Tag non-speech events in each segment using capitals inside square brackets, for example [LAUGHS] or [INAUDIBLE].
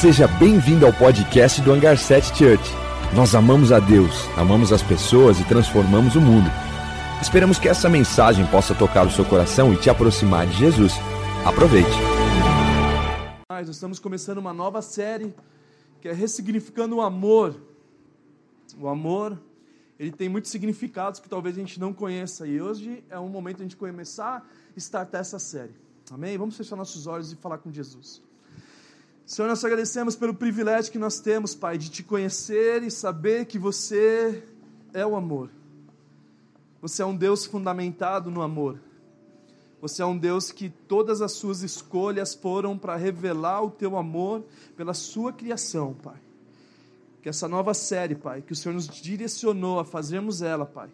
Seja bem-vindo ao podcast do Hangar 7 Church. Nós amamos a Deus, amamos as pessoas e transformamos o mundo. Esperamos que essa mensagem possa tocar o seu coração e te aproximar de Jesus. Aproveite. Nós estamos começando uma nova série que é ressignificando o amor. O amor, ele tem muitos significados que talvez a gente não conheça e hoje é um momento de a gente começar a startar essa série. Amém? Vamos fechar nossos olhos e falar com Jesus. Senhor, nós te agradecemos pelo privilégio que nós temos, Pai, de te conhecer e saber que você é o amor. Você é um Deus fundamentado no amor. Você é um Deus que todas as suas escolhas foram para revelar o teu amor pela sua criação, Pai. Que essa nova série, Pai, que o Senhor nos direcionou a fazermos ela, Pai,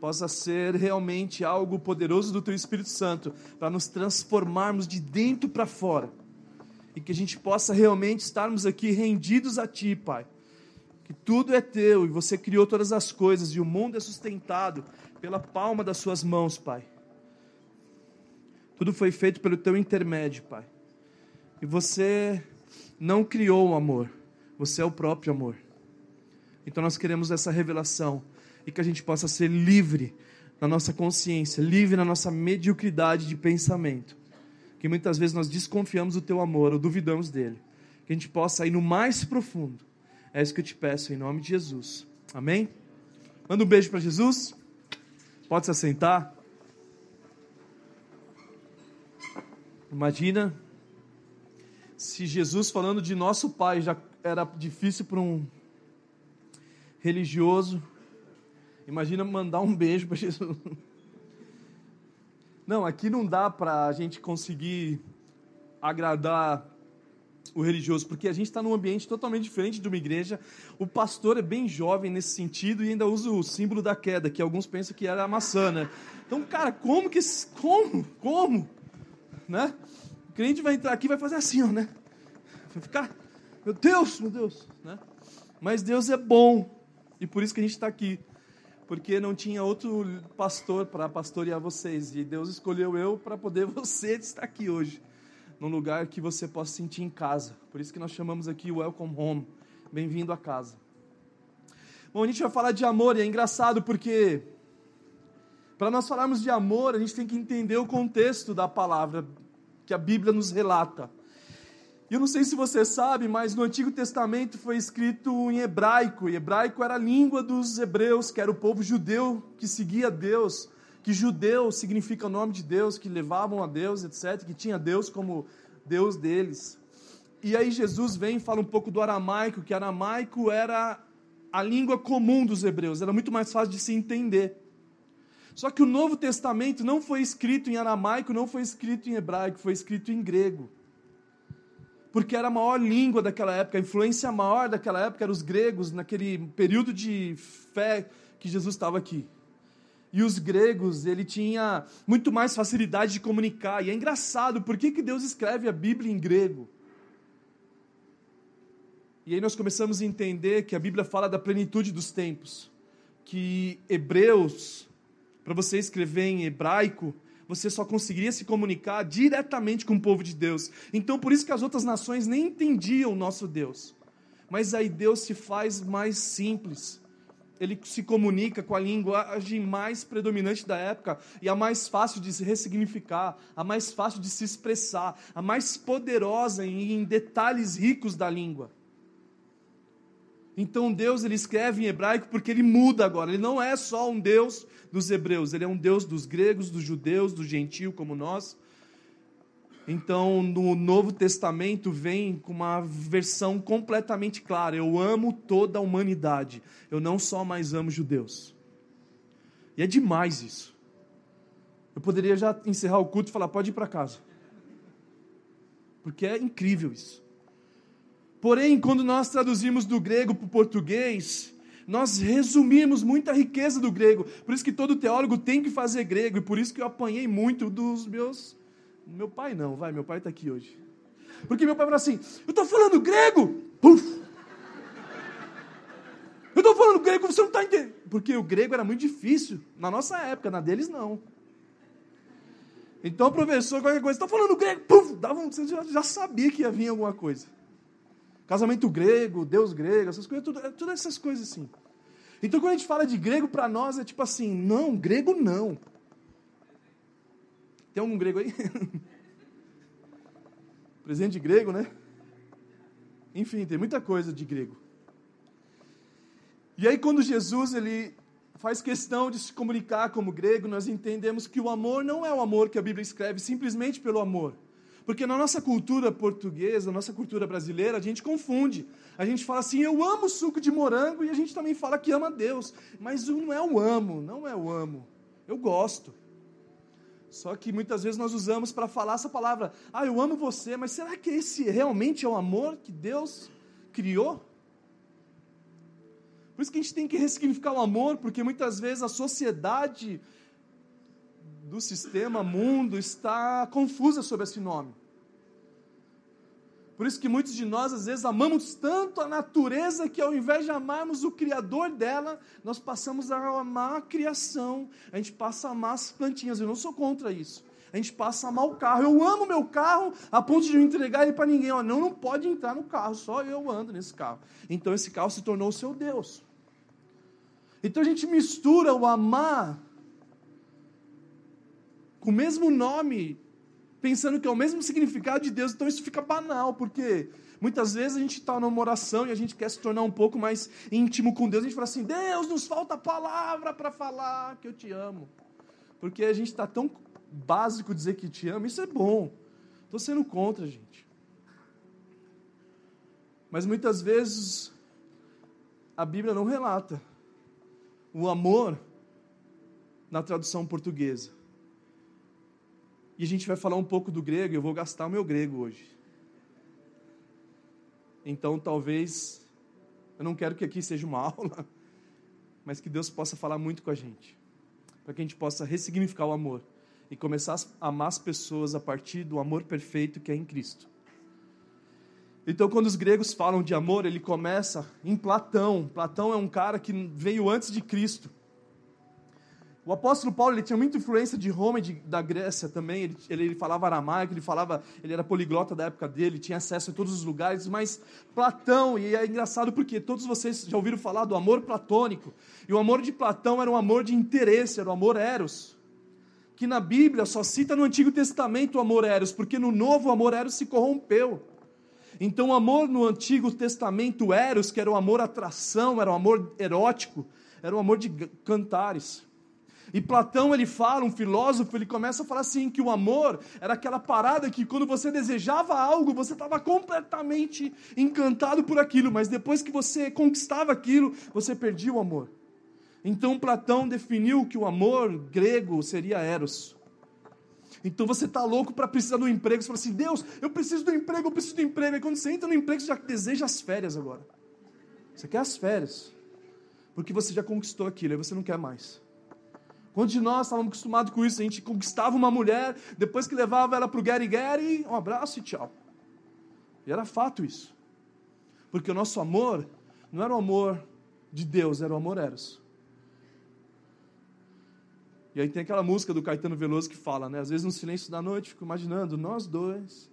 possa ser realmente algo poderoso do teu Espírito Santo para nos transformarmos de dentro para fora e que a gente possa realmente estarmos aqui rendidos a Ti, Pai. Que tudo é Teu e você criou todas as coisas e o mundo é sustentado pela palma das Suas mãos, Pai. Tudo foi feito pelo Teu intermédio, Pai. E você não criou o amor, você é o próprio amor. Então nós queremos essa revelação e que a gente possa ser livre na nossa consciência, livre na nossa mediocridade de pensamento que muitas vezes nós desconfiamos do teu amor ou duvidamos dele. Que a gente possa ir no mais profundo. É isso que eu te peço em nome de Jesus. Amém? Manda um beijo para Jesus. Pode se assentar. Imagina se Jesus falando de nosso Pai já era difícil para um religioso. Imagina mandar um beijo para Jesus. Não, aqui não dá para a gente conseguir agradar o religioso, porque a gente está num ambiente totalmente diferente de uma igreja. O pastor é bem jovem nesse sentido e ainda usa o símbolo da queda, que alguns pensam que era a maçã, né? Então, cara, como que. Como? Como? Né? O crente vai entrar aqui e vai fazer assim, ó, né? Vai ficar. Meu Deus, meu Deus, né? Mas Deus é bom e por isso que a gente está aqui porque não tinha outro pastor para pastorear vocês. E Deus escolheu eu para poder [LAUGHS] você estar aqui hoje, num lugar que você possa sentir em casa. Por isso que nós chamamos aqui Welcome Home. Bem-vindo a casa. Bom, a gente vai falar de amor e é engraçado porque para nós falarmos de amor, a gente tem que entender o contexto da palavra que a Bíblia nos relata. E eu não sei se você sabe, mas no Antigo Testamento foi escrito em hebraico, e hebraico era a língua dos hebreus, que era o povo judeu que seguia Deus, que judeu significa o nome de Deus, que levavam a Deus, etc., que tinha Deus como Deus deles. E aí Jesus vem e fala um pouco do aramaico, que aramaico era a língua comum dos hebreus, era muito mais fácil de se entender. Só que o Novo Testamento não foi escrito em aramaico, não foi escrito em hebraico, foi escrito em grego porque era a maior língua daquela época, a influência maior daquela época eram os gregos, naquele período de fé que Jesus estava aqui. E os gregos, ele tinha muito mais facilidade de comunicar. E é engraçado, por que, que Deus escreve a Bíblia em grego? E aí nós começamos a entender que a Bíblia fala da plenitude dos tempos. Que Hebreus, para você escrever em hebraico, você só conseguiria se comunicar diretamente com o povo de Deus. Então, por isso que as outras nações nem entendiam o nosso Deus. Mas aí Deus se faz mais simples. Ele se comunica com a linguagem mais predominante da época e a mais fácil de se ressignificar, a mais fácil de se expressar, a mais poderosa em detalhes ricos da língua. Então Deus ele escreve em hebraico porque ele muda agora. Ele não é só um Deus dos hebreus, ele é um Deus dos gregos, dos judeus, do gentio como nós. Então, no Novo Testamento vem com uma versão completamente clara: eu amo toda a humanidade, eu não só mais amo judeus. E é demais isso. Eu poderia já encerrar o culto e falar: pode ir para casa. Porque é incrível isso. Porém, quando nós traduzimos do grego para o português, nós resumimos muita riqueza do grego. Por isso que todo teólogo tem que fazer grego, e por isso que eu apanhei muito dos meus. Meu pai não, vai, meu pai está aqui hoje. Porque meu pai falou assim: eu estou falando grego! Puf! Eu estou falando grego, você não está entendendo. Porque o grego era muito difícil, na nossa época, na deles não. Então o professor, qualquer coisa, está falando grego, puf, dava um, você já, já sabia que ia vir alguma coisa. Casamento grego, Deus grego, essas coisas, tudo, todas essas coisas assim. Então quando a gente fala de grego para nós é tipo assim, não, grego não. Tem algum grego aí? [LAUGHS] Presente grego, né? Enfim, tem muita coisa de grego. E aí quando Jesus ele faz questão de se comunicar como grego, nós entendemos que o amor não é o amor que a Bíblia escreve simplesmente pelo amor. Porque na nossa cultura portuguesa, na nossa cultura brasileira, a gente confunde. A gente fala assim, eu amo suco de morango, e a gente também fala que ama Deus. Mas não é o amo, não é o amo. Eu gosto. Só que muitas vezes nós usamos para falar essa palavra, ah, eu amo você, mas será que esse realmente é o amor que Deus criou? Por isso que a gente tem que ressignificar o amor, porque muitas vezes a sociedade do sistema mundo está confusa sobre esse nome. Por isso que muitos de nós, às vezes, amamos tanto a natureza que, ao invés de amarmos o Criador dela, nós passamos a amar a criação. A gente passa a amar as plantinhas. Eu não sou contra isso. A gente passa a amar o carro. Eu amo meu carro a ponto de não entregar ele para ninguém. Ó, não, não pode entrar no carro, só eu ando nesse carro. Então esse carro se tornou o seu Deus. Então a gente mistura o amar com o mesmo nome pensando que é o mesmo significado de Deus, então isso fica banal, porque muitas vezes a gente está numa oração e a gente quer se tornar um pouco mais íntimo com Deus, a gente fala assim: Deus, nos falta palavra para falar que eu te amo, porque a gente está tão básico dizer que te amo, isso é bom, estou sendo contra, gente. Mas muitas vezes a Bíblia não relata o amor na tradução portuguesa. E a gente vai falar um pouco do grego, eu vou gastar o meu grego hoje. Então, talvez, eu não quero que aqui seja uma [LAUGHS] aula, mas que Deus possa falar muito com a gente, para que a gente possa ressignificar o amor e começar a amar as pessoas a partir do amor perfeito que é em Cristo. Então, quando os gregos falam de amor, ele começa em Platão. Platão é um cara que veio antes de Cristo. O apóstolo Paulo ele tinha muita influência de Roma e de, da Grécia também. Ele, ele, ele, falava aramaico, ele falava, ele era poliglota da época dele, tinha acesso a todos os lugares. Mas Platão, e é engraçado porque todos vocês já ouviram falar do amor platônico. E o amor de Platão era um amor de interesse, era o amor eros. Que na Bíblia só cita no Antigo Testamento o amor eros, porque no Novo o amor eros se corrompeu. Então o amor no Antigo Testamento eros, que era o amor atração, era o amor erótico, era o amor de cantares. E Platão ele fala, um filósofo, ele começa a falar assim que o amor era aquela parada que quando você desejava algo, você estava completamente encantado por aquilo, mas depois que você conquistava aquilo, você perdia o amor. Então Platão definiu que o amor grego seria eros. Então você está louco para precisar do emprego, você fala assim: "Deus, eu preciso do emprego, eu preciso do emprego". E quando você entra no emprego, você já deseja as férias agora. Você quer as férias. Porque você já conquistou aquilo, aí você não quer mais. Quantos de nós estávamos acostumados com isso? A gente conquistava uma mulher, depois que levava ela para o Gary Gary, um abraço e tchau. E era fato isso. Porque o nosso amor não era o amor de Deus, era o amor eros. E aí tem aquela música do Caetano Veloso que fala, né? Às vezes no silêncio da noite, fico imaginando nós dois,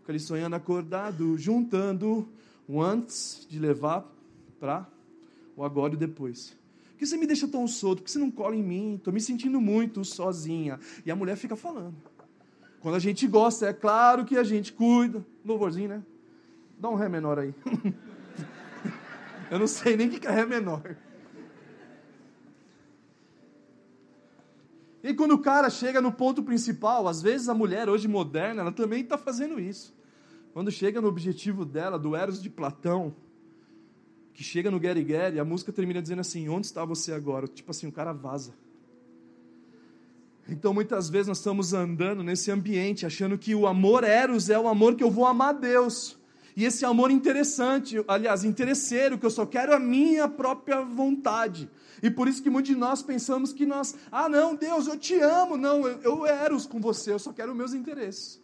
fico ali sonhando acordado, juntando o antes de levar para o agora e depois que você me deixa tão solto? Por que você não cola em mim? Estou me sentindo muito sozinha. E a mulher fica falando. Quando a gente gosta, é claro que a gente cuida. Louvorzinho, né? Dá um ré menor aí. [LAUGHS] Eu não sei nem o que é ré menor. E quando o cara chega no ponto principal, às vezes a mulher hoje moderna, ela também está fazendo isso. Quando chega no objetivo dela, do Eros de Platão, que chega no Gary Gary, a música termina dizendo assim: Onde está você agora? Tipo assim, o cara vaza. Então muitas vezes nós estamos andando nesse ambiente achando que o amor eros é o amor que eu vou amar a Deus. E esse amor interessante, aliás, interesseiro, que eu só quero a minha própria vontade. E por isso que muitos de nós pensamos que nós, ah, não, Deus, eu te amo, não, eu, eu eros com você, eu só quero os meus interesses.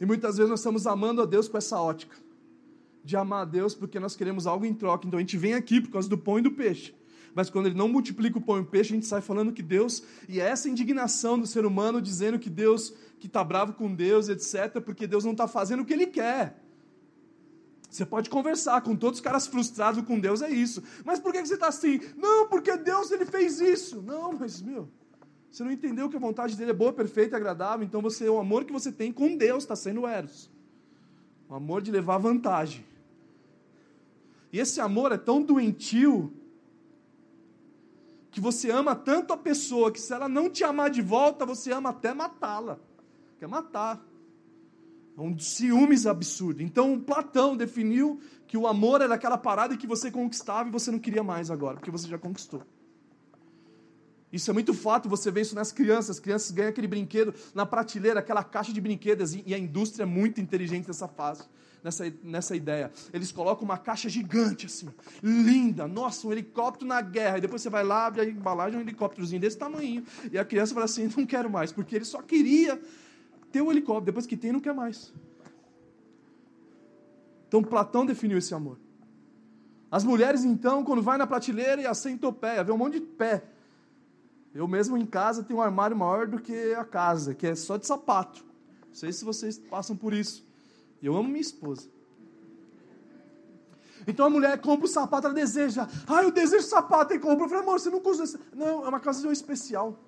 E muitas vezes nós estamos amando a Deus com essa ótica de amar a Deus porque nós queremos algo em troca. Então a gente vem aqui por causa do pão e do peixe. Mas quando ele não multiplica o pão e o peixe, a gente sai falando que Deus, e é essa indignação do ser humano dizendo que Deus, que está bravo com Deus, etc., porque Deus não está fazendo o que ele quer. Você pode conversar com todos os caras frustrados com Deus, é isso. Mas por que você está assim? Não, porque Deus ele fez isso. Não, mas meu, você não entendeu que a vontade dele é boa, perfeita e agradável. Então você, o amor que você tem com Deus está sendo eros. O amor de levar vantagem. E esse amor é tão doentio que você ama tanto a pessoa que se ela não te amar de volta, você ama até matá-la. Quer matar. É um ciúmes absurdo. Então, Platão definiu que o amor era aquela parada que você conquistava e você não queria mais agora, porque você já conquistou. Isso é muito fato, você vê isso nas crianças. As crianças ganham aquele brinquedo na prateleira, aquela caixa de brinquedos, e a indústria é muito inteligente nessa fase, nessa, nessa ideia. Eles colocam uma caixa gigante, assim, linda, nossa, um helicóptero na guerra. E depois você vai lá, abre a embalagem, um helicópterozinho desse tamanho. E a criança fala assim: [LAUGHS] não quero mais, porque ele só queria ter o um helicóptero, depois que tem, não quer mais. Então Platão definiu esse amor. As mulheres, então, quando vai na prateleira e assenta o pé, vê um monte de pé. Eu mesmo em casa tenho um armário maior do que a casa, que é só de sapato. Não sei se vocês passam por isso. Eu amo minha esposa. Então a mulher compra o sapato, ela deseja. Ah, eu desejo sapato e compra. Eu falei, amor, você não usa. Não, é uma ocasião especial.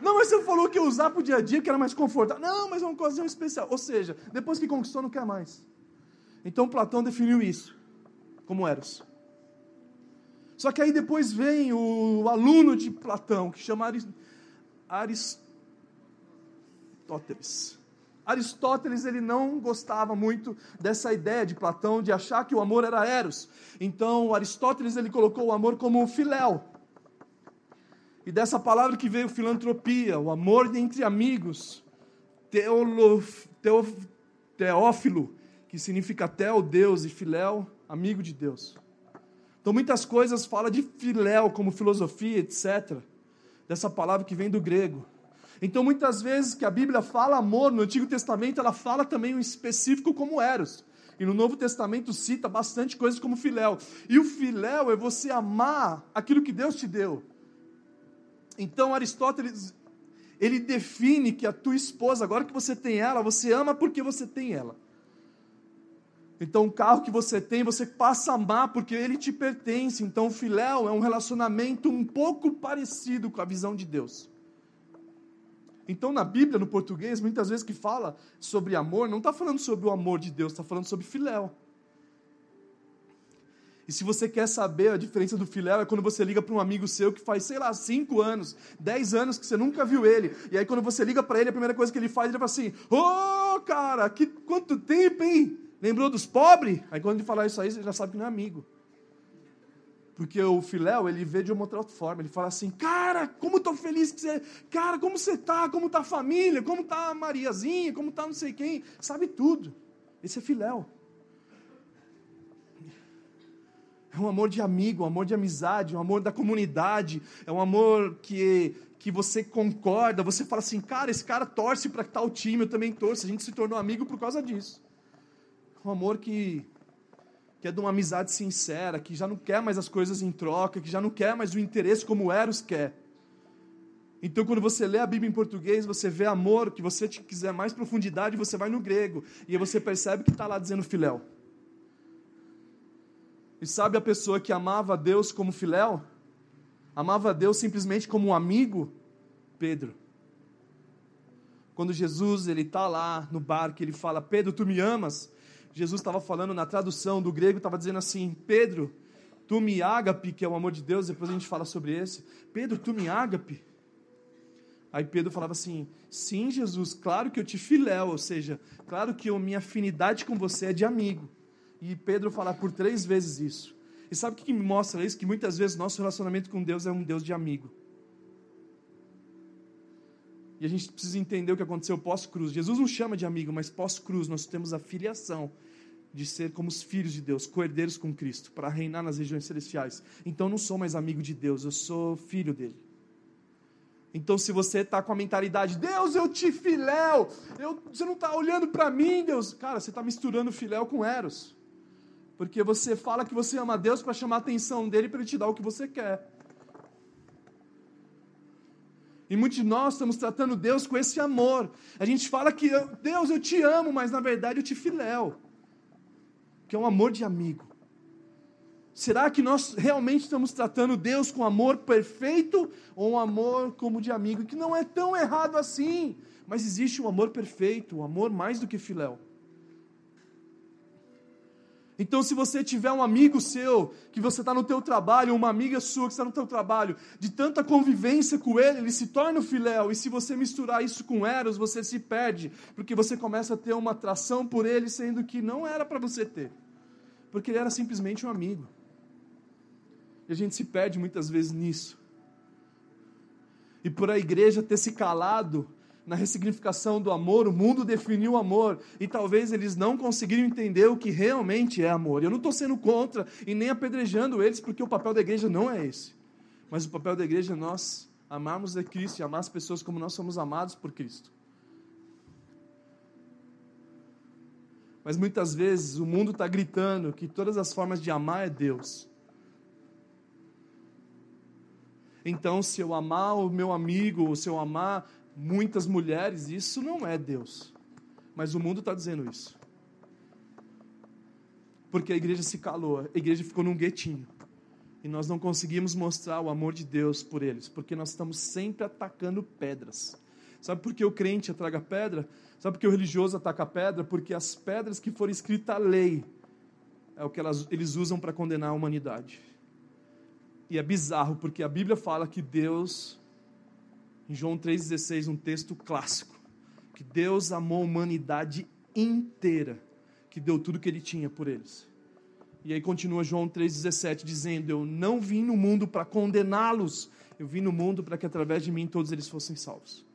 Não, mas você falou que ia usar para o dia a dia, que era mais confortável. Não, mas é uma ocasião especial. Ou seja, depois que conquistou, não quer mais. Então Platão definiu isso como Eros. Só que aí depois vem o aluno de Platão, que chama Aristóteles. Aristóteles ele não gostava muito dessa ideia de Platão de achar que o amor era eros. Então Aristóteles ele colocou o amor como filéu. E dessa palavra que veio filantropia, o amor entre amigos, teófilo, que significa tel, Deus, e filéu, amigo de Deus. Então muitas coisas fala de filéu, como filosofia, etc. Dessa palavra que vem do grego. Então muitas vezes que a Bíblia fala amor no Antigo Testamento, ela fala também um específico como eros. E no Novo Testamento cita bastante coisas como filéu. E o filéu é você amar aquilo que Deus te deu. Então Aristóteles ele define que a tua esposa, agora que você tem ela, você ama porque você tem ela. Então, o carro que você tem, você passa a amar porque ele te pertence. Então, o filéu é um relacionamento um pouco parecido com a visão de Deus. Então, na Bíblia, no português, muitas vezes que fala sobre amor, não está falando sobre o amor de Deus, está falando sobre filéu. E se você quer saber a diferença do filéu, é quando você liga para um amigo seu que faz, sei lá, 5 anos, 10 anos que você nunca viu ele. E aí, quando você liga para ele, a primeira coisa que ele faz, ele fala assim: Ô, oh, cara, que, quanto tempo, hein? Lembrou dos pobres? Aí quando ele falar isso aí, você já sabe que não é amigo. Porque o Filéu, ele vê de uma outra forma. Ele fala assim, cara, como estou feliz que você... Cara, como você está? Como está a família? Como está a Mariazinha? Como está não sei quem? Sabe tudo. Esse é Filéu. É um amor de amigo, um amor de amizade, um amor da comunidade. É um amor que, que você concorda. Você fala assim, cara, esse cara torce para tal time, eu também torço. A gente se tornou amigo por causa disso um amor que, que é de uma amizade sincera, que já não quer mais as coisas em troca, que já não quer mais o interesse como Eros quer. Então, quando você lê a Bíblia em português, você vê amor, que você quiser mais profundidade, você vai no grego, e aí você percebe que está lá dizendo filéu. E sabe a pessoa que amava a Deus como filéu? Amava a Deus simplesmente como um amigo? Pedro. Quando Jesus ele está lá no barco, ele fala: Pedro, tu me amas? Jesus estava falando na tradução do grego, estava dizendo assim: Pedro, tu me ágape, que é o amor de Deus, depois a gente fala sobre esse. Pedro, tu me ágape. Aí Pedro falava assim: Sim, Jesus, claro que eu te filéu, ou seja, claro que a minha afinidade com você é de amigo. E Pedro fala por três vezes isso. E sabe o que me mostra isso? Que muitas vezes nosso relacionamento com Deus é um Deus de amigo. E a gente precisa entender o que aconteceu pós-cruz. Jesus não chama de amigo, mas pós-cruz nós temos a filiação de ser como os filhos de Deus, coerdeiros com Cristo, para reinar nas regiões celestiais. Então não sou mais amigo de Deus, eu sou filho dele. Então, se você está com a mentalidade, Deus, eu te filéu, eu, você não está olhando para mim, Deus, cara, você está misturando filéu com eros. Porque você fala que você ama Deus para chamar a atenção dele para ele te dar o que você quer. E muitos de nós estamos tratando Deus com esse amor. A gente fala que Deus, eu te amo, mas na verdade eu te filéu. que é um amor de amigo. Será que nós realmente estamos tratando Deus com amor perfeito ou um amor como de amigo? Que não é tão errado assim, mas existe um amor perfeito, um amor mais do que filéu. Então, se você tiver um amigo seu, que você está no teu trabalho, uma amiga sua que está no teu trabalho, de tanta convivência com ele, ele se torna o filéu, e se você misturar isso com Eros, você se perde, porque você começa a ter uma atração por ele, sendo que não era para você ter, porque ele era simplesmente um amigo. E a gente se perde muitas vezes nisso. E por a igreja ter se calado na ressignificação do amor, o mundo definiu o amor e talvez eles não conseguiram entender o que realmente é amor. Eu não estou sendo contra e nem apedrejando eles, porque o papel da igreja não é esse. Mas o papel da igreja é nós amarmos a Cristo e amar as pessoas como nós somos amados por Cristo. Mas muitas vezes o mundo está gritando que todas as formas de amar é Deus. Então, se eu amar o meu amigo, ou se eu amar muitas mulheres, isso não é Deus. Mas o mundo está dizendo isso. Porque a igreja se calou, a igreja ficou num guetinho. E nós não conseguimos mostrar o amor de Deus por eles, porque nós estamos sempre atacando pedras. Sabe por que o crente atraga pedra? Sabe por que o religioso ataca pedra? Porque as pedras que foram escritas a lei é o que elas, eles usam para condenar a humanidade. E é bizarro, porque a Bíblia fala que Deus, em João 3,16, um texto clássico, que Deus amou a humanidade inteira, que deu tudo que ele tinha por eles. E aí continua João 3,17 dizendo: Eu não vim no mundo para condená-los, eu vim no mundo para que através de mim todos eles fossem salvos.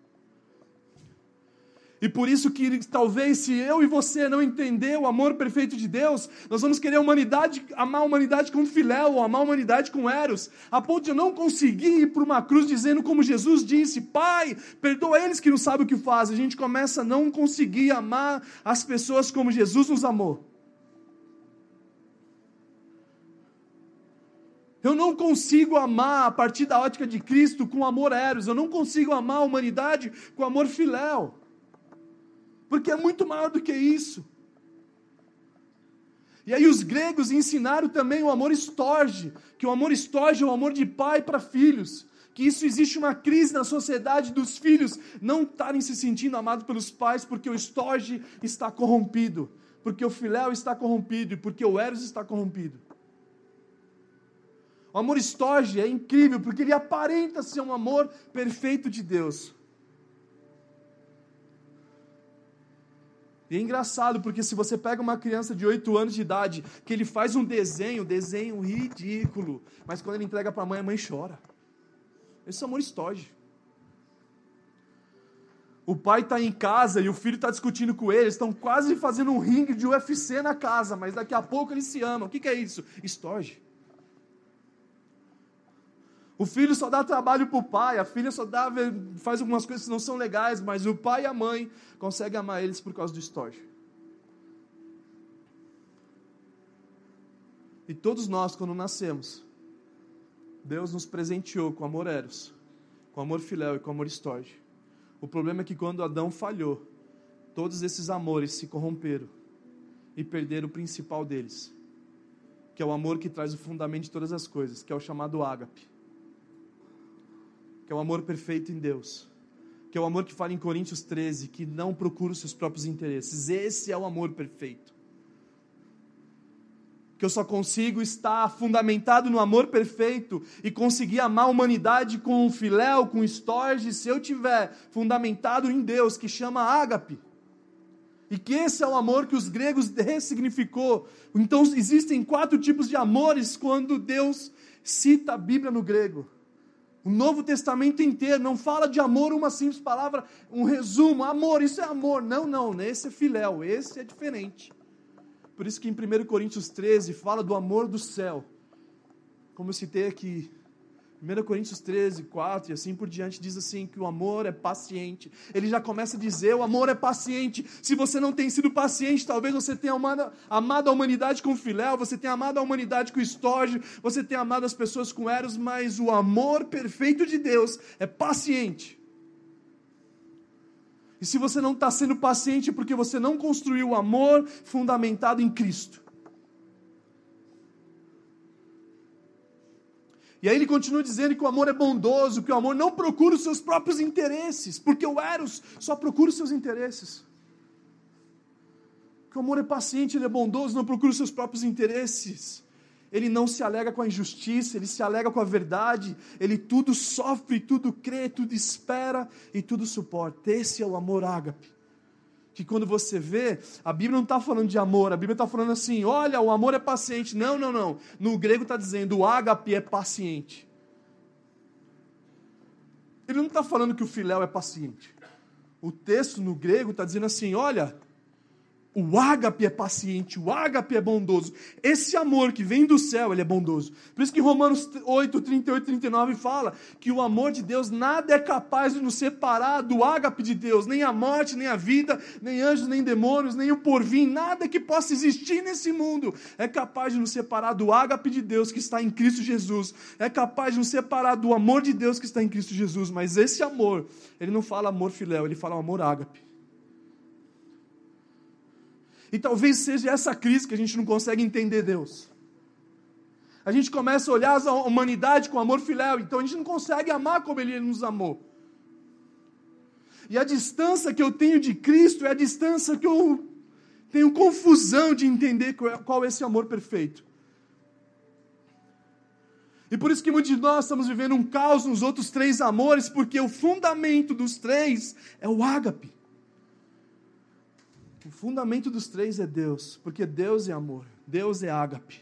E por isso que talvez se eu e você não entender o amor perfeito de Deus, nós vamos querer a humanidade, amar a humanidade com filéu, amar a humanidade com eros, a ponto de eu não conseguir ir para uma cruz dizendo como Jesus disse, Pai, perdoa eles que não sabem o que fazem. A gente começa a não conseguir amar as pessoas como Jesus nos amou. Eu não consigo amar a partir da ótica de Cristo com amor eros, eu não consigo amar a humanidade com amor filéu porque é muito maior do que isso. E aí os gregos ensinaram também o amor estorge, que o amor estorge é o amor de pai para filhos, que isso existe uma crise na sociedade dos filhos não estarem se sentindo amados pelos pais porque o estorge está corrompido, porque o filéu está corrompido e porque o eros está corrompido. O amor estorge é incrível porque ele aparenta ser um amor perfeito de Deus. E é engraçado, porque se você pega uma criança de 8 anos de idade, que ele faz um desenho, desenho ridículo, mas quando ele entrega para a mãe, a mãe chora. Esse é amor estoge. O pai está em casa e o filho está discutindo com ele, estão quase fazendo um ringue de UFC na casa, mas daqui a pouco eles se amam. O que, que é isso? Estoge. O filho só dá trabalho para o pai, a filha só dá, faz algumas coisas que não são legais, mas o pai e a mãe conseguem amar eles por causa do estorge. E todos nós, quando nascemos, Deus nos presenteou com amor eros, com amor filéu e com amor estorge. O problema é que quando Adão falhou, todos esses amores se corromperam e perderam o principal deles, que é o amor que traz o fundamento de todas as coisas, que é o chamado ágape que é o amor perfeito em Deus, que é o amor que fala em Coríntios 13, que não procura os seus próprios interesses. Esse é o amor perfeito. Que eu só consigo estar fundamentado no amor perfeito e conseguir amar a humanidade com filéu, com estorge, se eu tiver fundamentado em Deus, que chama ágape. E que esse é o amor que os gregos ressignificou. Então existem quatro tipos de amores quando Deus cita a Bíblia no grego. O Novo Testamento inteiro não fala de amor, uma simples palavra, um resumo, amor, isso é amor. Não, não, esse é filéu, esse é diferente. Por isso que em 1 Coríntios 13 fala do amor do céu. Como eu citei aqui, 1 Coríntios 13, 4 e assim por diante diz assim que o amor é paciente. Ele já começa a dizer: o amor é paciente. Se você não tem sido paciente, talvez você tenha amado, amado a humanidade com filéu, você tenha amado a humanidade com estógio, você tenha amado as pessoas com eros, mas o amor perfeito de Deus é paciente. E se você não está sendo paciente é porque você não construiu o amor fundamentado em Cristo. E aí ele continua dizendo que o amor é bondoso, que o amor não procura os seus próprios interesses, porque o Eros só procura os seus interesses. Que o amor é paciente, ele é bondoso, não procura os seus próprios interesses. Ele não se alega com a injustiça, ele se alega com a verdade, ele tudo sofre, tudo crê, tudo espera e tudo suporta. Esse é o amor ágape que quando você vê, a Bíblia não está falando de amor, a Bíblia está falando assim: olha, o amor é paciente. Não, não, não. No grego está dizendo o ágape é paciente. Ele não está falando que o filéu é paciente. O texto no grego está dizendo assim: olha, o ágape é paciente, o ágape é bondoso. Esse amor que vem do céu, ele é bondoso. Por isso que Romanos 8, 38 e 39 fala que o amor de Deus nada é capaz de nos separar do ágape de Deus, nem a morte, nem a vida, nem anjos, nem demônios, nem o porvim, nada que possa existir nesse mundo é capaz de nos separar do ágape de Deus que está em Cristo Jesus. É capaz de nos separar do amor de Deus que está em Cristo Jesus, mas esse amor, ele não fala amor filéu, ele fala amor ágape. E talvez seja essa crise que a gente não consegue entender Deus. A gente começa a olhar a humanidade com amor filéu, então a gente não consegue amar como Ele nos amou. E a distância que eu tenho de Cristo é a distância que eu tenho confusão de entender qual é esse amor perfeito. E por isso que muitos de nós estamos vivendo um caos nos outros três amores, porque o fundamento dos três é o ágape. O fundamento dos três é Deus, porque Deus é amor, Deus é ágape.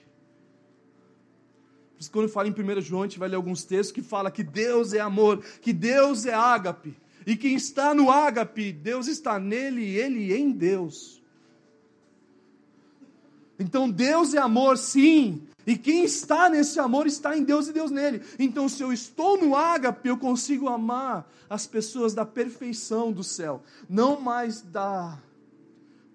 Por isso, quando fala em 1 João, a gente vai ler alguns textos que fala que Deus é amor, que Deus é ágape. E quem está no ágape, Deus está nele e ele em Deus. Então Deus é amor, sim. E quem está nesse amor está em Deus e Deus nele. Então, se eu estou no ágape, eu consigo amar as pessoas da perfeição do céu, não mais da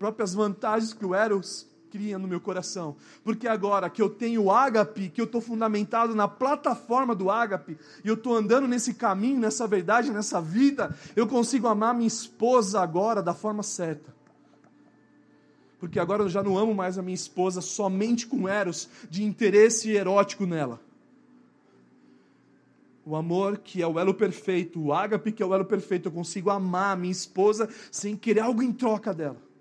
próprias vantagens que o Eros cria no meu coração. Porque agora que eu tenho o ágape, que eu estou fundamentado na plataforma do ágape, e eu estou andando nesse caminho, nessa verdade, nessa vida, eu consigo amar minha esposa agora da forma certa. Porque agora eu já não amo mais a minha esposa somente com Eros, de interesse erótico nela. O amor que é o elo perfeito, o ágape que é o elo perfeito, eu consigo amar a minha esposa sem querer algo em troca dela.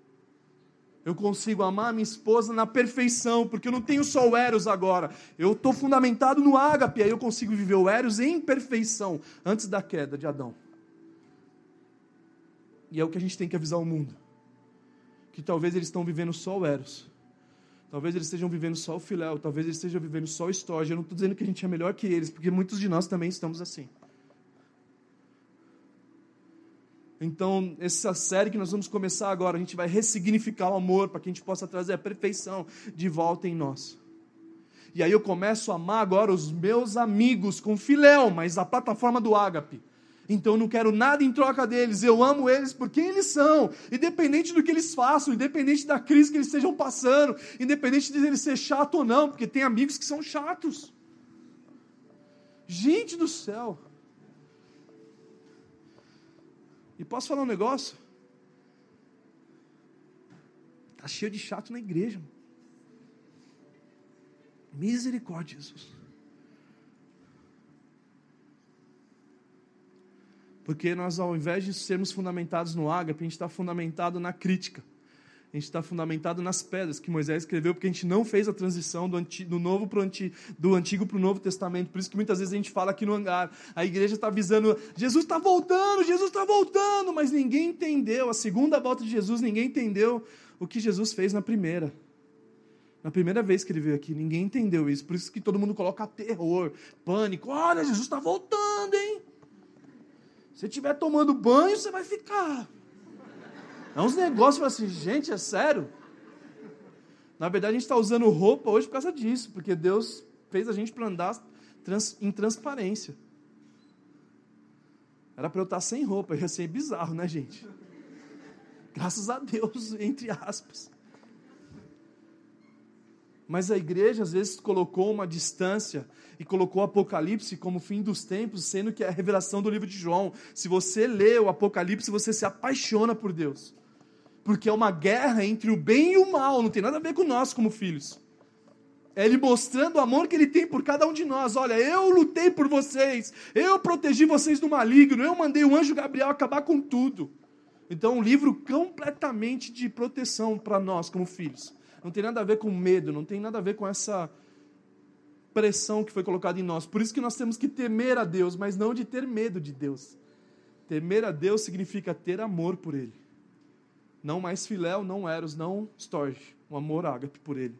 Eu consigo amar minha esposa na perfeição, porque eu não tenho só o Eros agora. Eu estou fundamentado no ágape, aí eu consigo viver o Eros em perfeição, antes da queda de Adão. E é o que a gente tem que avisar o mundo. Que talvez eles estão vivendo só o Eros. Talvez eles estejam vivendo só o Filéu. Talvez eles estejam vivendo só o Estorge. Eu não estou dizendo que a gente é melhor que eles, porque muitos de nós também estamos assim. Então, essa série que nós vamos começar agora, a gente vai ressignificar o amor para que a gente possa trazer a perfeição de volta em nós. E aí eu começo a amar agora os meus amigos com filéu, mas a plataforma do ágape. Então eu não quero nada em troca deles, eu amo eles por quem eles são, independente do que eles façam, independente da crise que eles estejam passando, independente de eles ser chato ou não, porque tem amigos que são chatos. Gente do céu. E posso falar um negócio? Está cheio de chato na igreja. Misericórdia, Jesus. Porque nós, ao invés de sermos fundamentados no ágape, a gente está fundamentado na crítica a gente está fundamentado nas pedras que Moisés escreveu, porque a gente não fez a transição do, antigo, do novo antigo, do Antigo para o Novo Testamento. Por isso que muitas vezes a gente fala aqui no hangar, a igreja está avisando, Jesus está voltando, Jesus está voltando, mas ninguém entendeu. A segunda volta de Jesus, ninguém entendeu o que Jesus fez na primeira. Na primeira vez que ele veio aqui, ninguém entendeu isso. Por isso que todo mundo coloca terror, pânico. Olha, Jesus está voltando, hein? Se estiver tomando banho, você vai ficar. É uns negócios assim, gente, é sério? Na verdade, a gente está usando roupa hoje por causa disso, porque Deus fez a gente para andar trans, em transparência. Era para eu estar sem roupa, ia ser bizarro, né, gente? Graças a Deus, [LAUGHS] entre aspas. Mas a igreja às vezes colocou uma distância e colocou o Apocalipse como fim dos tempos, sendo que é a revelação do livro de João. Se você lê o Apocalipse, você se apaixona por Deus porque é uma guerra entre o bem e o mal, não tem nada a ver com nós como filhos. É Ele mostrando o amor que Ele tem por cada um de nós. Olha, eu lutei por vocês, eu protegi vocês do maligno, eu mandei o anjo Gabriel acabar com tudo. Então, um livro completamente de proteção para nós como filhos. Não tem nada a ver com medo, não tem nada a ver com essa pressão que foi colocada em nós. Por isso que nós temos que temer a Deus, mas não de ter medo de Deus. Temer a Deus significa ter amor por Ele. Não mais filéu, não eros, não storge. Um amor ágape por Ele.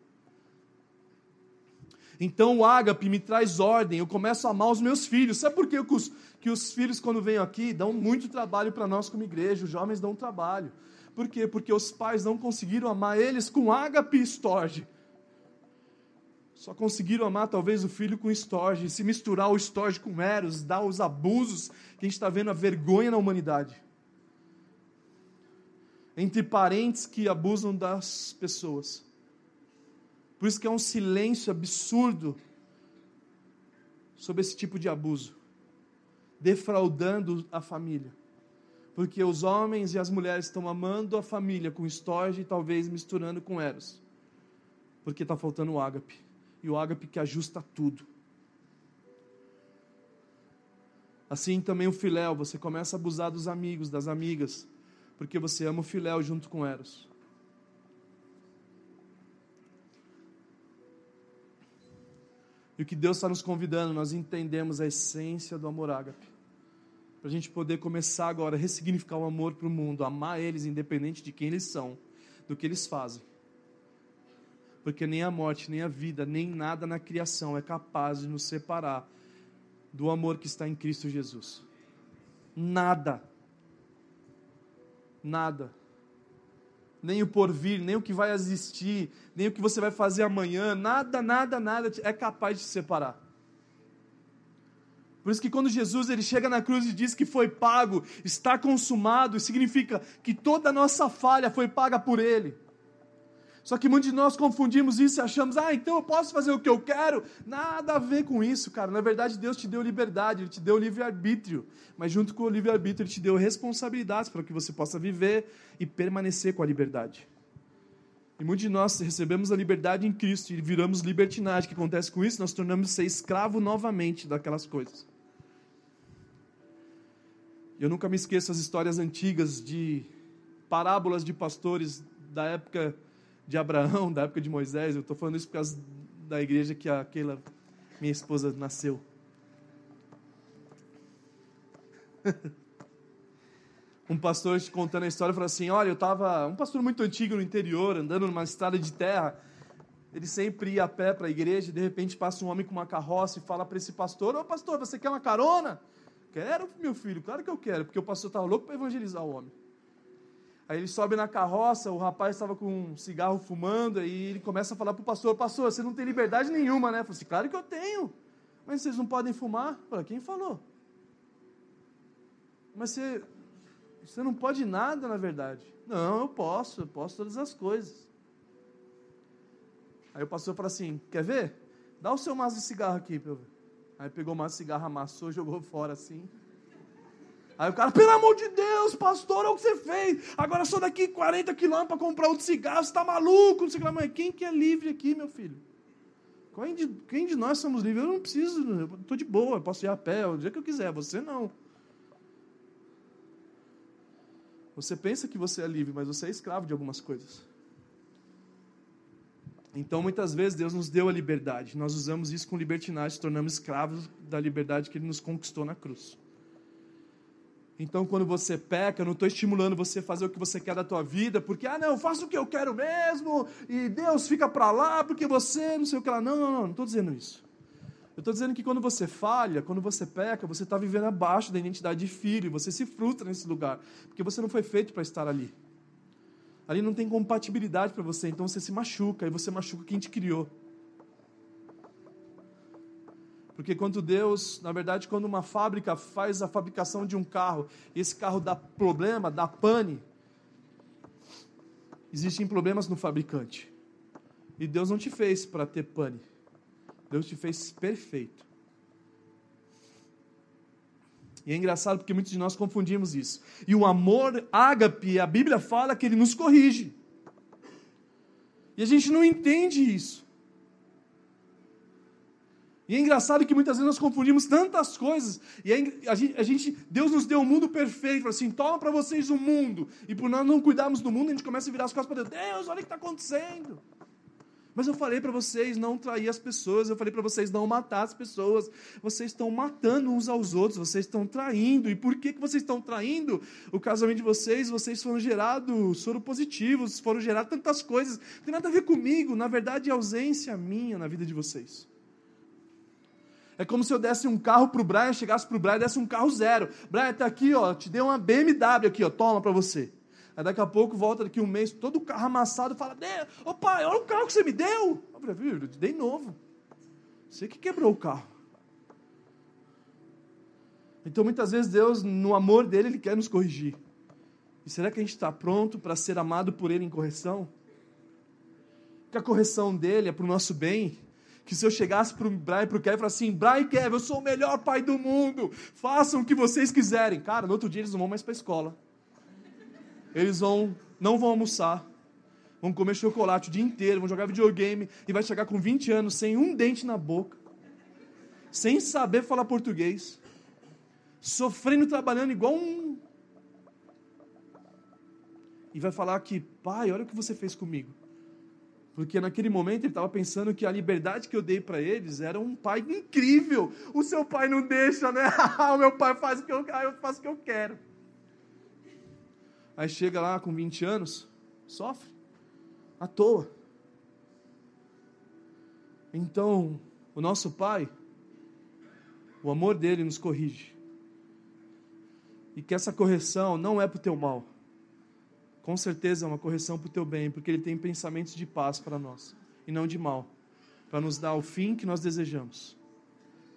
Então o ágape me traz ordem, eu começo a amar os meus filhos. Sabe por que os, que os filhos, quando vêm aqui, dão muito trabalho para nós como igreja? Os jovens dão trabalho. Por quê? Porque os pais não conseguiram amar eles com ágape e estorge. Só conseguiram amar talvez o filho com estorge, se misturar o estorge com eros, dar os abusos que a gente está vendo a vergonha na humanidade. Entre parentes que abusam das pessoas. Por isso que é um silêncio absurdo sobre esse tipo de abuso, defraudando a família. Porque os homens e as mulheres estão amando a família com estorge e talvez misturando com eros. Porque está faltando o ágape. E o ágape que ajusta tudo. Assim também o filéu, você começa a abusar dos amigos, das amigas, porque você ama o filéu junto com Eros. E o que Deus está nos convidando, nós entendemos a essência do amor ágape. Para a gente poder começar agora a ressignificar o amor para o mundo, amar eles independente de quem eles são, do que eles fazem. Porque nem a morte, nem a vida, nem nada na criação é capaz de nos separar do amor que está em Cristo Jesus. Nada. Nada nem o porvir, nem o que vai existir, nem o que você vai fazer amanhã, nada, nada, nada é capaz de te separar. Por isso que quando Jesus ele chega na cruz e diz que foi pago, está consumado, significa que toda a nossa falha foi paga por ele. Só que muitos de nós confundimos isso e achamos, ah, então eu posso fazer o que eu quero. Nada a ver com isso, cara. Na verdade, Deus te deu liberdade, Ele te deu livre-arbítrio. Mas junto com o livre-arbítrio, Ele te deu responsabilidades para que você possa viver e permanecer com a liberdade. E muitos de nós recebemos a liberdade em Cristo e viramos libertinagem. O que acontece com isso? Nós tornamos ser escravo novamente daquelas coisas. Eu nunca me esqueço as histórias antigas de parábolas de pastores da época de Abraão, da época de Moisés. Eu estou falando isso por causa da igreja que aquela minha esposa nasceu. [LAUGHS] um pastor contando a história falou assim: Olha, eu estava. Um pastor muito antigo no interior, andando numa estrada de terra. Ele sempre ia a pé para a igreja e de repente passa um homem com uma carroça e fala para esse pastor: Ô pastor, você quer uma carona? Quero, meu filho, claro que eu quero, porque o pastor estava louco para evangelizar o homem. Aí ele sobe na carroça, o rapaz estava com um cigarro fumando, aí ele começa a falar para o pastor: Pastor, você não tem liberdade nenhuma, né? Eu falei assim: Claro que eu tenho. Mas vocês não podem fumar? Falei, quem falou? Mas você, você não pode nada, na verdade. Não, eu posso, eu posso todas as coisas. Aí o pastor fala assim: Quer ver? Dá o seu maço de cigarro aqui para ver. Aí pegou o maço de cigarro, amassou, [LAUGHS] jogou fora assim. Aí o cara, pelo amor de Deus, pastor, olha o que você fez. Agora sou daqui 40 quilômetros para comprar outro cigarro, você está maluco? Não sei o que lá. Mas quem que é livre aqui, meu filho? Quem de, quem de nós somos livres? Eu não preciso, eu estou de boa, eu posso ir a pé, o dia que eu quiser. Você não. Você pensa que você é livre, mas você é escravo de algumas coisas. Então, muitas vezes, Deus nos deu a liberdade. Nós usamos isso com libertinagem, tornamos escravos da liberdade que Ele nos conquistou na cruz. Então, quando você peca, eu não estou estimulando você a fazer o que você quer da tua vida, porque, ah, não, faço o que eu quero mesmo, e Deus fica para lá, porque você não sei o que lá. Não, não, não, não estou dizendo isso. Eu estou dizendo que quando você falha, quando você peca, você está vivendo abaixo da identidade de filho, você se frustra nesse lugar, porque você não foi feito para estar ali. Ali não tem compatibilidade para você, então você se machuca, e você machuca quem te criou. Porque quando Deus, na verdade, quando uma fábrica faz a fabricação de um carro, e esse carro dá problema, dá pane, existem problemas no fabricante. E Deus não te fez para ter pane. Deus te fez perfeito. E é engraçado porque muitos de nós confundimos isso. E o amor ágape, a Bíblia fala que ele nos corrige. E a gente não entende isso. E é engraçado que muitas vezes nós confundimos tantas coisas. E a gente, a gente Deus nos deu um mundo perfeito. Assim, toma para vocês o um mundo. E por nós não cuidarmos do mundo, a gente começa a virar as costas para Deus. Deus, olha o que está acontecendo. Mas eu falei para vocês não trair as pessoas, eu falei para vocês não matar as pessoas. Vocês estão matando uns aos outros, vocês estão traindo. E por que, que vocês estão traindo? O casamento de vocês, vocês foram gerados soro positivos, foram geradas tantas coisas. Não tem nada a ver comigo, na verdade é ausência minha na vida de vocês. É como se eu desse um carro para o Brian, chegasse para o Brian e desse um carro zero. Brian, está aqui, ó, te dei uma BMW aqui, ó, toma para você. Aí daqui a pouco, volta daqui um mês, todo o carro amassado, fala, ô pai, olha o carro que você me deu. Eu eu te dei novo. Você que quebrou o carro. Então, muitas vezes, Deus, no amor dele, Ele quer nos corrigir. E será que a gente está pronto para ser amado por Ele em correção? Que a correção dele é para o nosso bem. Que se eu chegasse para o Brian e para o Kevin e falasse assim, Brian e Kevin, eu sou o melhor pai do mundo, façam o que vocês quiserem. Cara, no outro dia eles não vão mais para a escola eles vão, não vão almoçar, vão comer chocolate o dia inteiro, vão jogar videogame e vai chegar com 20 anos sem um dente na boca, sem saber falar português, sofrendo, trabalhando igual um. E vai falar que, pai, olha o que você fez comigo. Porque naquele momento ele estava pensando que a liberdade que eu dei para eles era um pai incrível. O seu pai não deixa, né? [LAUGHS] o meu pai faz o que eu, eu faço o que eu quero. Aí chega lá com 20 anos, sofre, à toa. Então, o nosso Pai, o amor dele nos corrige. E que essa correção não é para o teu mal. Com certeza é uma correção para o teu bem, porque ele tem pensamentos de paz para nós e não de mal, para nos dar o fim que nós desejamos.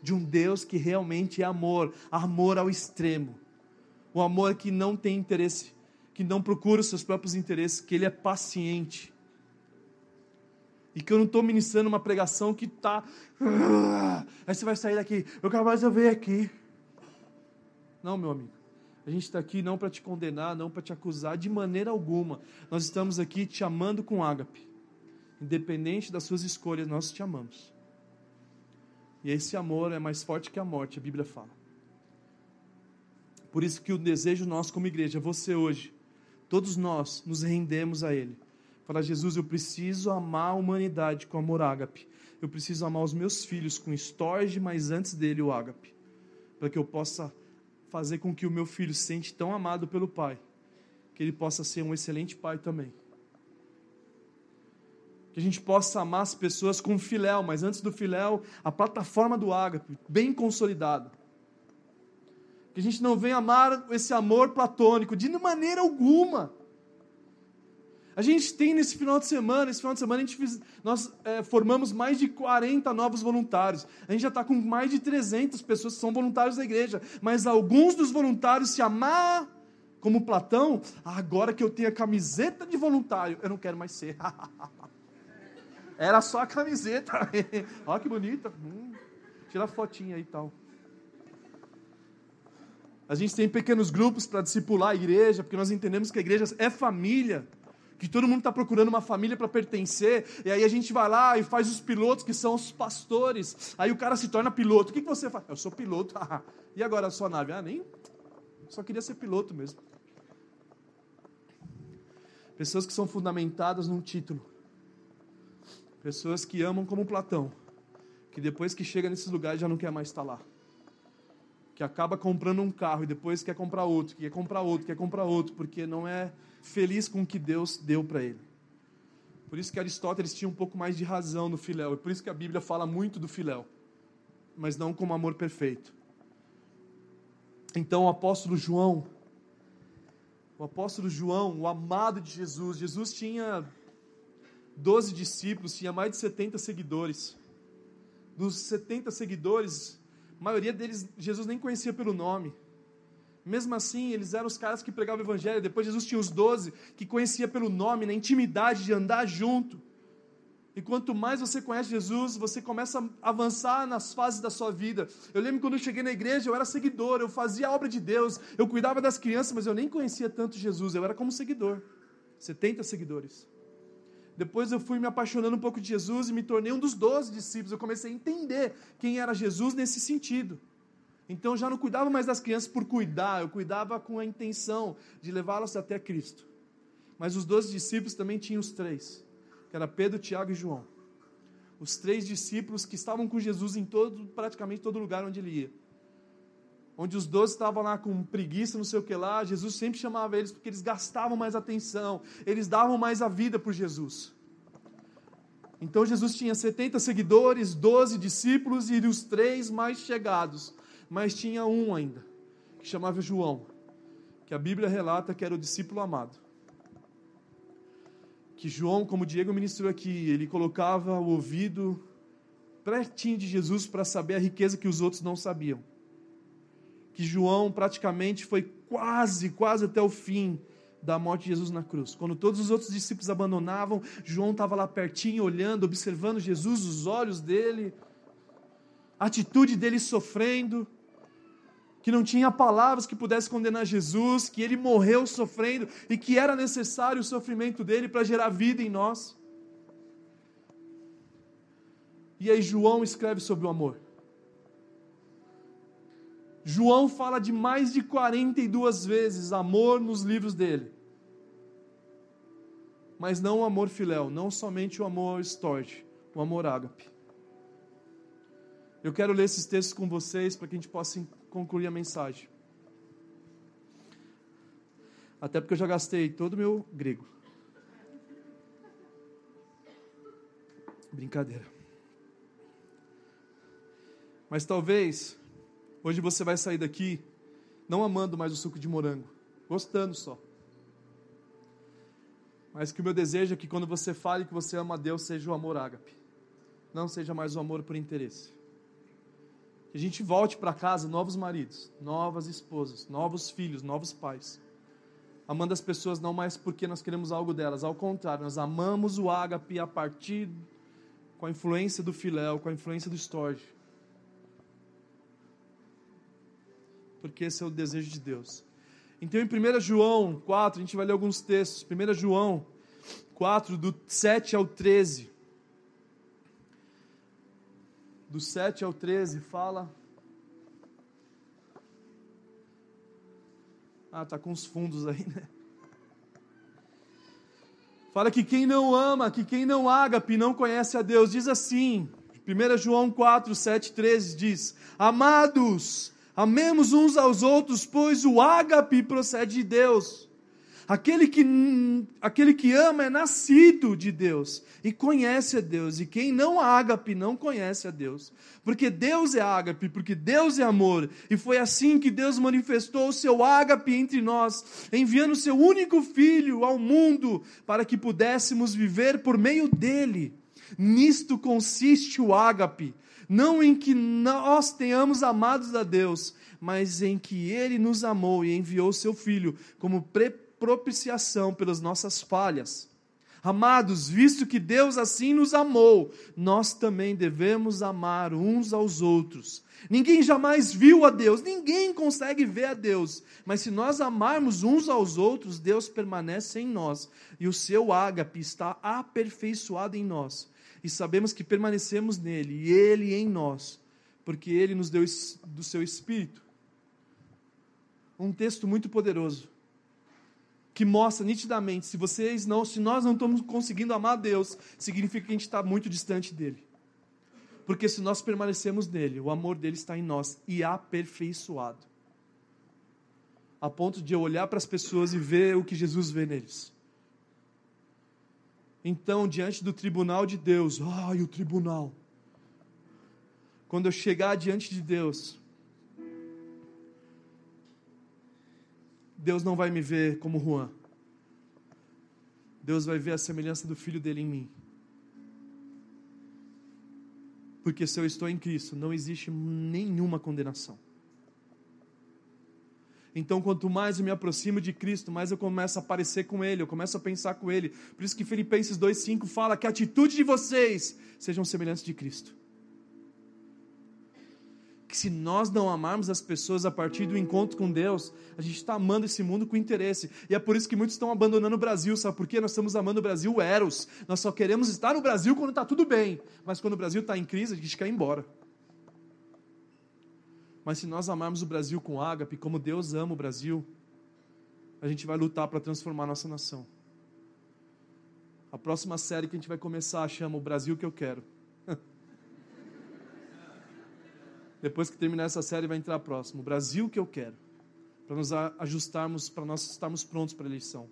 De um Deus que realmente é amor, amor ao extremo. O amor que não tem interesse que não procura os seus próprios interesses, que ele é paciente. E que eu não estou ministrando uma pregação que está. Ah, aí você vai sair daqui, eu quero mais eu ver aqui. Não, meu amigo. A gente está aqui não para te condenar, não para te acusar, de maneira alguma. Nós estamos aqui te amando com ágape. Independente das suas escolhas, nós te amamos. E esse amor é mais forte que a morte, a Bíblia fala. Por isso que o desejo nosso como igreja, você hoje, Todos nós nos rendemos a Ele. Fala, Jesus, eu preciso amar a humanidade com amor ágape. Eu preciso amar os meus filhos com estorge, mas antes dele o ágape. Para que eu possa fazer com que o meu filho se sente tão amado pelo Pai, que ele possa ser um excelente pai também. Que a gente possa amar as pessoas com filéu, mas antes do filéu, a plataforma do ágape, bem consolidada que a gente não venha amar esse amor platônico de maneira alguma. A gente tem nesse final de semana, esse final de semana a gente fiz, nós é, formamos mais de 40 novos voluntários. A gente já está com mais de 300 pessoas que são voluntários da igreja. Mas alguns dos voluntários se amar como Platão, agora que eu tenho a camiseta de voluntário, eu não quero mais ser. [LAUGHS] Era só a camiseta. [LAUGHS] Olha que bonita. Hum, tira a fotinha aí e tal. A gente tem pequenos grupos para discipular a igreja, porque nós entendemos que a igreja é família, que todo mundo está procurando uma família para pertencer, e aí a gente vai lá e faz os pilotos, que são os pastores. Aí o cara se torna piloto. O que, que você faz? Eu sou piloto. [LAUGHS] e agora a sua nave? Ah, nem. Só queria ser piloto mesmo. Pessoas que são fundamentadas num título. Pessoas que amam como Platão, que depois que chega nesses lugares já não quer mais estar lá que acaba comprando um carro e depois quer comprar outro, quer comprar outro, quer comprar outro, porque não é feliz com o que Deus deu para ele. Por isso que Aristóteles tinha um pouco mais de razão no filéu, e por isso que a Bíblia fala muito do filéu, mas não como amor perfeito. Então o apóstolo João, o apóstolo João, o amado de Jesus, Jesus tinha 12 discípulos, tinha mais de 70 seguidores. Dos 70 seguidores, a maioria deles Jesus nem conhecia pelo nome. Mesmo assim, eles eram os caras que pregavam o evangelho. Depois Jesus tinha os doze que conhecia pelo nome, na intimidade de andar junto. E quanto mais você conhece Jesus, você começa a avançar nas fases da sua vida. Eu lembro quando eu cheguei na igreja, eu era seguidor, eu fazia a obra de Deus, eu cuidava das crianças, mas eu nem conhecia tanto Jesus, eu era como seguidor. 70 seguidores. Depois eu fui me apaixonando um pouco de Jesus e me tornei um dos doze discípulos. Eu comecei a entender quem era Jesus nesse sentido. Então eu já não cuidava mais das crianças por cuidar, eu cuidava com a intenção de levá-las até Cristo. Mas os doze discípulos também tinham os três, que era Pedro, Tiago e João. Os três discípulos que estavam com Jesus em todo, praticamente todo lugar onde ele ia. Onde os doze estavam lá com preguiça, não sei o que lá, Jesus sempre chamava eles porque eles gastavam mais atenção, eles davam mais a vida por Jesus. Então Jesus tinha 70 seguidores, 12 discípulos e os três mais chegados mas tinha um ainda, que chamava João, que a Bíblia relata que era o discípulo amado. Que João, como o Diego ministrou aqui, ele colocava o ouvido pertinho de Jesus para saber a riqueza que os outros não sabiam. Que João praticamente foi quase, quase até o fim da morte de Jesus na cruz. Quando todos os outros discípulos abandonavam, João estava lá pertinho, olhando, observando Jesus, os olhos dele, a atitude dele sofrendo que não tinha palavras que pudesse condenar Jesus, que ele morreu sofrendo e que era necessário o sofrimento dele para gerar vida em nós. E aí João escreve sobre o amor. João fala de mais de 42 vezes amor nos livros dele. Mas não o amor filéu, não somente o amor storge, o amor ágape. Eu quero ler esses textos com vocês para que a gente possa concluir a mensagem. Até porque eu já gastei todo o meu grego. Brincadeira. Mas talvez hoje você vai sair daqui não amando mais o suco de morango, gostando só. Mas que o meu desejo é que quando você fale que você ama a Deus, seja o amor ágape. Não seja mais o amor por interesse que a gente volte para casa novos maridos, novas esposas, novos filhos, novos pais. Amando as pessoas não mais porque nós queremos algo delas, ao contrário, nós amamos o ágape a partir com a influência do filéu, com a influência do storge. Porque esse é o desejo de Deus. Então em 1 João 4, a gente vai ler alguns textos. 1 João 4, do 7 ao 13. Do 7 ao 13, fala. Ah, tá com os fundos aí, né? Fala que quem não ama, que quem não ágape, não conhece a Deus. Diz assim, 1 João 4, 7, 13 diz: Amados, amemos uns aos outros, pois o ágape procede de Deus. Aquele que, aquele que ama é nascido de Deus e conhece a Deus. E quem não ágape não conhece a Deus. Porque Deus é ágape, porque Deus é amor. E foi assim que Deus manifestou o seu ágape entre nós, enviando o seu único filho ao mundo para que pudéssemos viver por meio dele. Nisto consiste o ágape. Não em que nós tenhamos amados a Deus, mas em que ele nos amou e enviou seu filho como preparação propiciação pelas nossas falhas. Amados, visto que Deus assim nos amou, nós também devemos amar uns aos outros. Ninguém jamais viu a Deus, ninguém consegue ver a Deus, mas se nós amarmos uns aos outros, Deus permanece em nós e o seu ágape está aperfeiçoado em nós. E sabemos que permanecemos nele e ele em nós, porque ele nos deu do seu espírito. Um texto muito poderoso que mostra nitidamente se vocês não, se nós não estamos conseguindo amar a Deus, significa que a gente está muito distante dele. Porque se nós permanecemos nele, o amor dele está em nós e aperfeiçoado. A ponto de eu olhar para as pessoas e ver o que Jesus vê neles. Então, diante do tribunal de Deus, ai, o tribunal. Quando eu chegar diante de Deus, Deus não vai me ver como Juan. Deus vai ver a semelhança do filho dele em mim. Porque se eu estou em Cristo, não existe nenhuma condenação. Então, quanto mais eu me aproximo de Cristo, mais eu começo a parecer com Ele, eu começo a pensar com Ele. Por isso que Filipenses 2,5 fala que a atitude de vocês sejam semelhantes de Cristo. Que se nós não amarmos as pessoas a partir do encontro com Deus, a gente está amando esse mundo com interesse. E é por isso que muitos estão abandonando o Brasil, sabe por quê? Nós estamos amando o Brasil eros. Nós só queremos estar no Brasil quando está tudo bem. Mas quando o Brasil está em crise, a gente quer ir embora. Mas se nós amarmos o Brasil com ágape, como Deus ama o Brasil, a gente vai lutar para transformar a nossa nação. A próxima série que a gente vai começar chama O Brasil que eu quero. Depois que terminar essa série, vai entrar a próxima. O Brasil que eu quero. Para nos ajustarmos, para nós estarmos prontos para a eleição.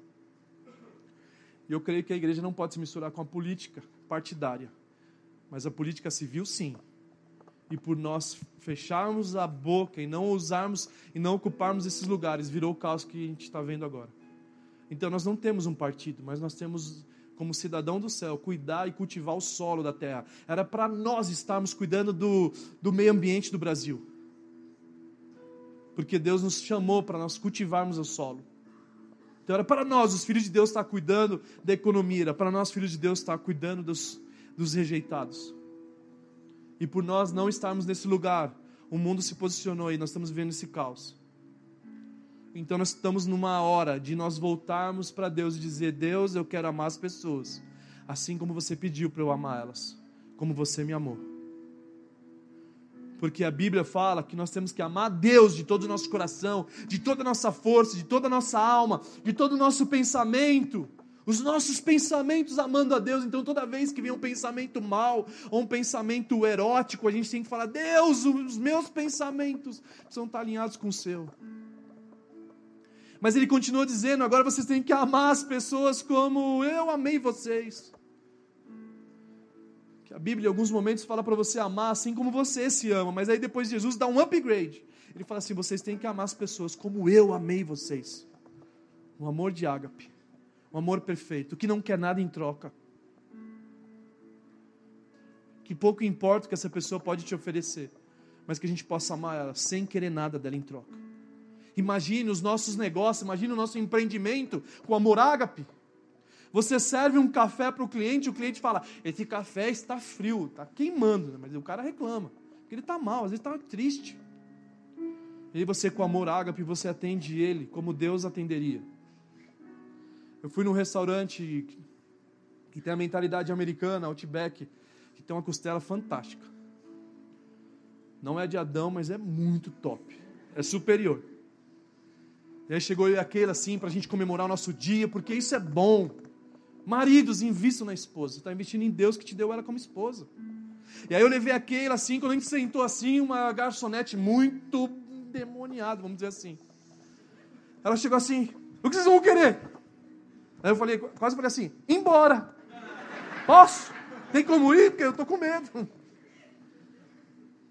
E eu creio que a igreja não pode se misturar com a política partidária. Mas a política civil, sim. E por nós fecharmos a boca e não usarmos e não ocuparmos esses lugares, virou o caos que a gente está vendo agora. Então nós não temos um partido, mas nós temos como cidadão do céu, cuidar e cultivar o solo da terra. Era para nós estarmos cuidando do, do meio ambiente do Brasil. Porque Deus nos chamou para nós cultivarmos o solo. Então era para nós, os filhos de Deus, estar cuidando da economia, era para nós, filhos de Deus, estar cuidando dos, dos rejeitados. E por nós não estarmos nesse lugar, o mundo se posicionou e nós estamos vivendo esse caos. Então nós estamos numa hora de nós voltarmos para Deus e dizer: Deus, eu quero amar as pessoas, assim como você pediu para eu amar elas, como você me amou. Porque a Bíblia fala que nós temos que amar Deus de todo o nosso coração, de toda a nossa força, de toda a nossa alma, de todo o nosso pensamento. Os nossos pensamentos amando a Deus, então toda vez que vem um pensamento mal ou um pensamento erótico, a gente tem que falar: Deus, os meus pensamentos precisam estar alinhados com o seu. Mas ele continua dizendo: agora vocês têm que amar as pessoas como eu amei vocês. A Bíblia, em alguns momentos, fala para você amar assim como você se ama, mas aí depois Jesus dá um upgrade. Ele fala assim: vocês têm que amar as pessoas como eu amei vocês. Um amor de ágape, um amor perfeito, que não quer nada em troca. Que pouco importa o que essa pessoa pode te oferecer, mas que a gente possa amar ela sem querer nada dela em troca. Imagine os nossos negócios, imagine o nosso empreendimento com amor ágape. Você serve um café para o cliente, o cliente fala: Esse café está frio, está queimando. Né? Mas o cara reclama, porque ele está mal, às vezes está triste. E aí você, com amor ágape, você atende ele como Deus atenderia. Eu fui num restaurante que tem a mentalidade americana, Outback, que tem uma costela fantástica. Não é de Adão, mas é muito top. É superior. E aí chegou eu e aquele assim para a gente comemorar o nosso dia, porque isso é bom. Maridos, invistam na esposa. Você está investindo em Deus que te deu ela como esposa. E aí eu levei aquele assim, quando a gente sentou assim, uma garçonete muito demoniada, vamos dizer assim. Ela chegou assim, o que vocês vão querer? Aí eu falei, quase falei assim, embora. Posso? Tem como ir? Porque eu estou com medo.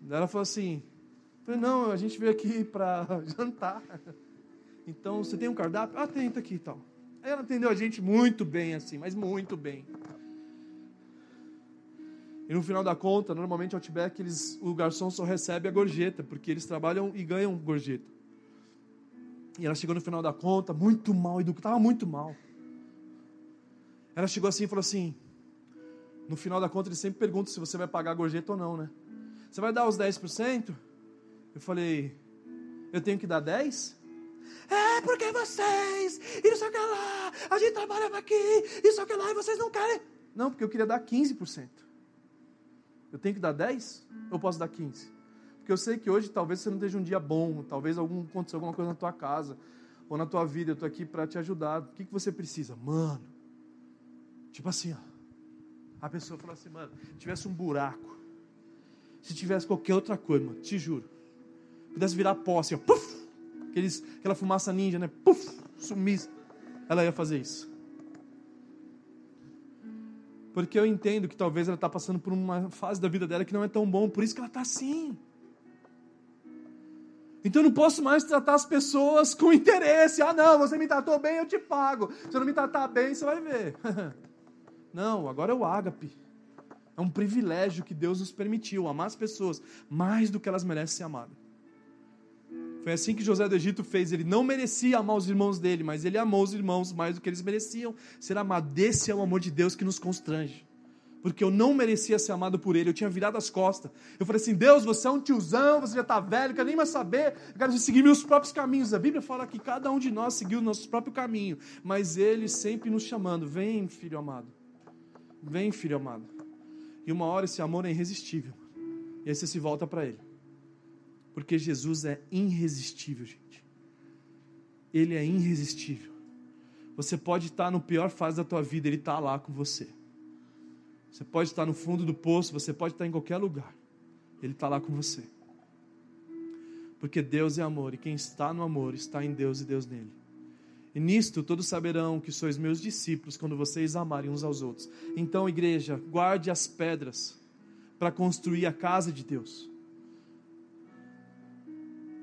Ela falou assim, não, a gente veio aqui para [LAUGHS] jantar. Então, você tem um cardápio? Ah, tem, tá aqui e tal. Ela atendeu a gente muito bem, assim, mas muito bem. E no final da conta, normalmente Outback, eles, o garçom só recebe a gorjeta, porque eles trabalham e ganham gorjeta. E ela chegou no final da conta, muito mal educada, muito mal. Ela chegou assim e falou assim: no final da conta, eles sempre perguntam se você vai pagar a gorjeta ou não, né? Você vai dar os 10%? Eu falei: eu tenho que dar 10%? É porque vocês, e não que lá, a gente trabalhava aqui, isso o que lá, e vocês não querem. Não, porque eu queria dar 15%. Eu tenho que dar 10? Eu posso dar 15? Porque eu sei que hoje talvez você não esteja um dia bom, talvez algum, aconteceu alguma coisa na tua casa, ou na tua vida, eu estou aqui para te ajudar. O que, que você precisa? Mano, tipo assim, ó. A pessoa fala assim, mano, se tivesse um buraco, se tivesse qualquer outra coisa, mano, te juro, pudesse virar pó assim, ó, puf, aqueles, aquela fumaça ninja, né? Puf, sumisse. Ela ia fazer isso. Porque eu entendo que talvez ela está passando por uma fase da vida dela que não é tão bom, por isso que ela está assim. Então eu não posso mais tratar as pessoas com interesse. Ah, não, você me tratou bem, eu te pago. Se eu não me tratar bem, você vai ver. [LAUGHS] não, agora é o ágape. É um privilégio que Deus nos permitiu, amar as pessoas mais do que elas merecem ser amadas. Foi assim que José do Egito fez. Ele não merecia amar os irmãos dele, mas ele amou os irmãos mais do que eles mereciam ser amados. Esse é o amor de Deus que nos constrange. porque eu não merecia ser amado por Ele, eu tinha virado as costas. Eu falei assim: Deus, você é um tiozão, você já está velho, eu quero nem mais saber, eu quero seguir meus próprios caminhos. A Bíblia fala que cada um de nós seguiu o nosso próprio caminho, mas Ele sempre nos chamando: Vem, filho amado, vem, filho amado. E uma hora esse amor é irresistível, e aí você se volta para Ele, porque Jesus é irresistível, gente. Ele é irresistível. Você pode estar no pior fase da tua vida, Ele está lá com você. Você pode estar no fundo do poço, você pode estar em qualquer lugar. Ele está lá com você. Porque Deus é amor, e quem está no amor está em Deus e Deus nele. E nisto todos saberão que sois meus discípulos quando vocês amarem uns aos outros. Então, igreja, guarde as pedras para construir a casa de Deus.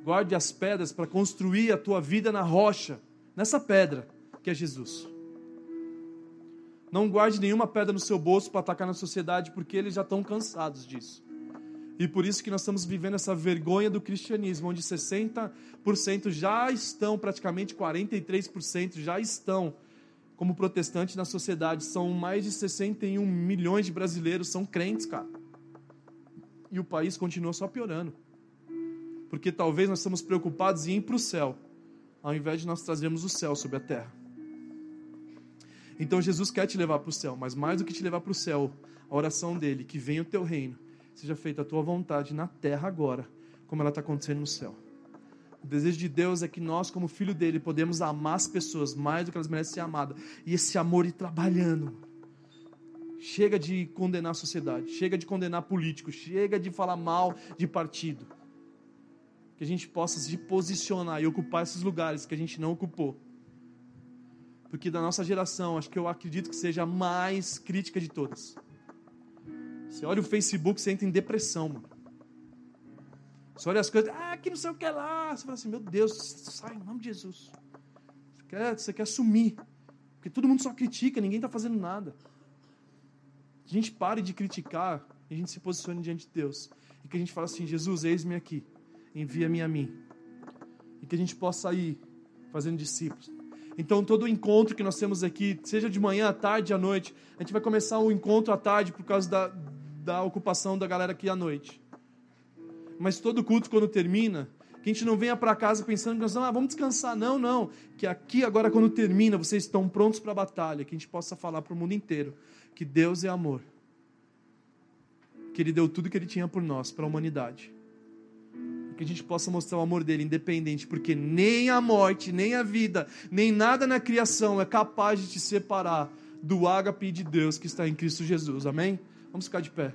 Guarde as pedras para construir a tua vida na rocha, nessa pedra que é Jesus. Não guarde nenhuma pedra no seu bolso para atacar na sociedade, porque eles já estão cansados disso. E por isso que nós estamos vivendo essa vergonha do cristianismo, onde 60% já estão, praticamente 43% já estão como protestantes na sociedade. São mais de 61 milhões de brasileiros, são crentes, cara. E o país continua só piorando. Porque talvez nós estamos preocupados em ir para o céu, ao invés de nós trazermos o céu sobre a terra. Então Jesus quer te levar para o céu, mas mais do que te levar para o céu, a oração dele, que venha o teu reino, seja feita a tua vontade na terra agora, como ela está acontecendo no céu. O desejo de Deus é que nós, como filho dele, podemos amar as pessoas mais do que elas merecem ser amadas. E esse amor ir trabalhando. Chega de condenar a sociedade, chega de condenar políticos, chega de falar mal de partido. Que a gente possa se posicionar e ocupar esses lugares que a gente não ocupou porque da nossa geração, acho que eu acredito que seja a mais crítica de todas. Você olha o Facebook, você entra em depressão, mano. Você olha as coisas, ah, que não sei o que lá. Você fala assim, meu Deus, sai em nome de Jesus. Você quer, você quer sumir. Porque todo mundo só critica, ninguém está fazendo nada. A gente pare de criticar e a gente se posicione diante de Deus. E que a gente fale assim, Jesus, eis-me aqui, envia-me a mim. E que a gente possa ir fazendo discípulos então, todo encontro que nós temos aqui, seja de manhã, à tarde, à noite, a gente vai começar o um encontro à tarde por causa da, da ocupação da galera aqui à noite. Mas todo culto, quando termina, que a gente não venha para casa pensando que nós ah, vamos descansar. Não, não. Que aqui, agora, quando termina, vocês estão prontos para a batalha. Que a gente possa falar para o mundo inteiro que Deus é amor. Que Ele deu tudo que Ele tinha por nós, para a humanidade que a gente possa mostrar o amor dele independente, porque nem a morte, nem a vida, nem nada na criação é capaz de te separar do ágape de Deus que está em Cristo Jesus. Amém? Vamos ficar de pé.